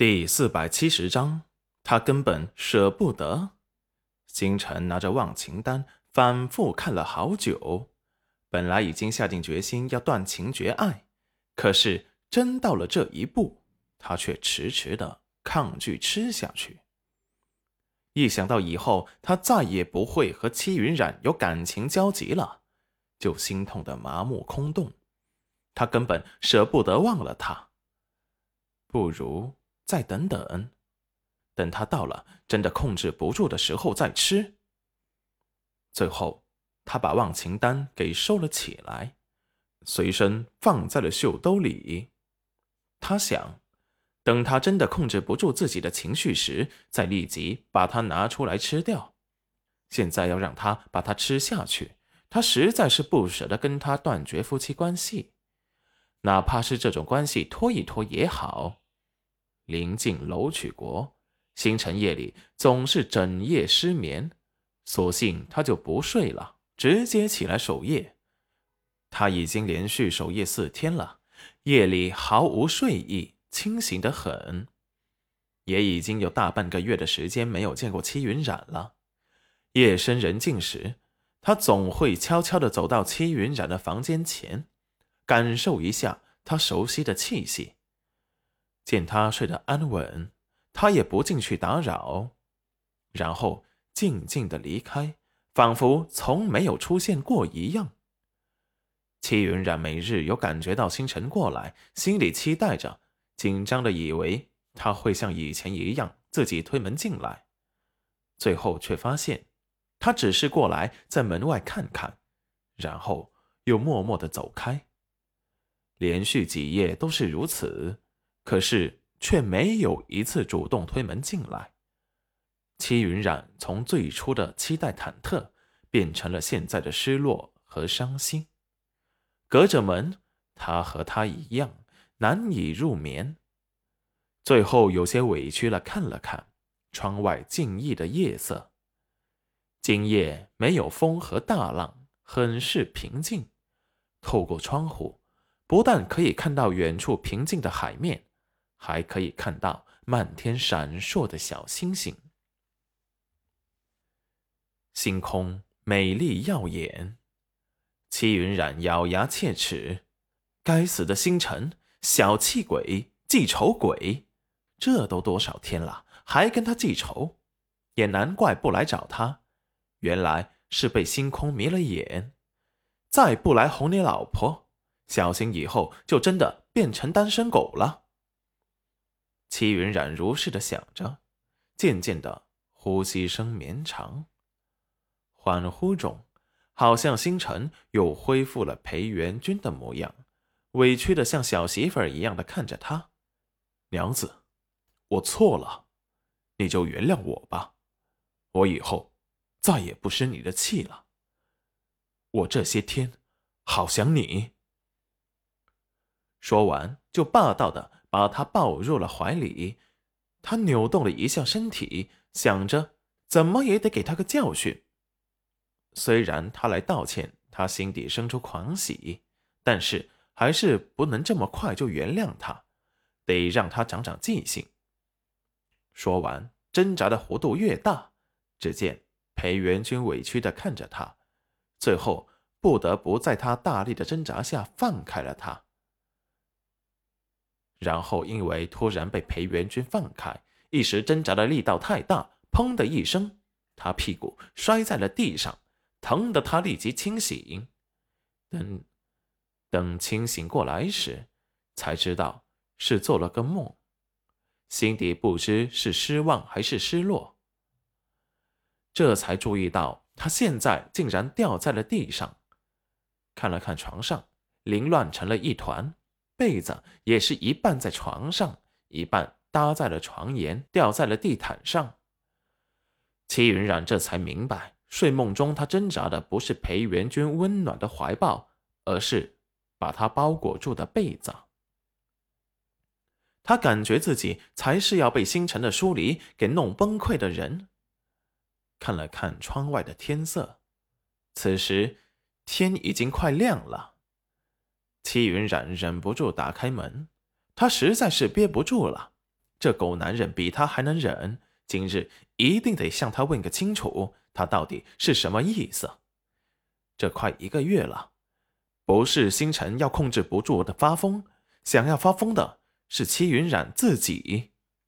第四百七十章，他根本舍不得。星辰拿着忘情丹，反复看了好久。本来已经下定决心要断情绝爱，可是真到了这一步，他却迟迟的抗拒吃下去。一想到以后他再也不会和戚云染有感情交集了，就心痛的麻木空洞。他根本舍不得忘了他，不如。再等等，等他到了真的控制不住的时候再吃。最后，他把忘情丹给收了起来，随身放在了袖兜里。他想，等他真的控制不住自己的情绪时，再立即把它拿出来吃掉。现在要让他把它吃下去，他实在是不舍得跟他断绝夫妻关系，哪怕是这种关系拖一拖也好。临近楼曲国，星辰夜里总是整夜失眠，索性他就不睡了，直接起来守夜。他已经连续守夜四天了，夜里毫无睡意，清醒的很。也已经有大半个月的时间没有见过戚云染了。夜深人静时，他总会悄悄地走到戚云染的房间前，感受一下他熟悉的气息。见他睡得安稳，他也不进去打扰，然后静静的离开，仿佛从没有出现过一样。戚云染每日有感觉到星辰过来，心里期待着，紧张的以为他会像以前一样自己推门进来，最后却发现他只是过来在门外看看，然后又默默的走开。连续几夜都是如此。可是却没有一次主动推门进来。戚云染从最初的期待忐忑，变成了现在的失落和伤心。隔着门，他和他一样难以入眠。最后有些委屈了，看了看窗外静谧的夜色。今夜没有风和大浪，很是平静。透过窗户，不但可以看到远处平静的海面。还可以看到漫天闪烁的小星星，星空美丽耀眼。戚云染咬牙切齿：“该死的星辰，小气鬼，记仇鬼！这都多少天了，还跟他记仇？也难怪不来找他，原来是被星空迷了眼。再不来哄你老婆，小心以后就真的变成单身狗了。”戚云染如是的想着，渐渐的呼吸声绵长，恍惚中，好像星辰又恢复了裴元君的模样，委屈的像小媳妇儿一样的看着他：“娘子，我错了，你就原谅我吧，我以后再也不生你的气了。我这些天好想你。”说完，就霸道的。把他抱入了怀里，他扭动了一下身体，想着怎么也得给他个教训。虽然他来道歉，他心底生出狂喜，但是还是不能这么快就原谅他，得让他长长记性。说完，挣扎的弧度越大，只见裴元君委屈的看着他，最后不得不在他大力的挣扎下放开了他。然后，因为突然被裴元君放开，一时挣扎的力道太大，砰的一声，他屁股摔在了地上，疼得他立即清醒。等，等清醒过来时，才知道是做了个梦，心底不知是失望还是失落。这才注意到他现在竟然掉在了地上，看了看床上，凌乱成了一团。被子也是一半在床上，一半搭在了床沿，掉在了地毯上。齐云染这才明白，睡梦中他挣扎的不是裴元君温暖的怀抱，而是把他包裹住的被子。他感觉自己才是要被星辰的疏离给弄崩溃的人。看了看窗外的天色，此时天已经快亮了。戚云染忍不住打开门，他实在是憋不住了，这狗男人比他还能忍，今日一定得向他问个清楚，他到底是什么意思？这快一个月了，不是星辰要控制不住的发疯，想要发疯的是戚云染自己。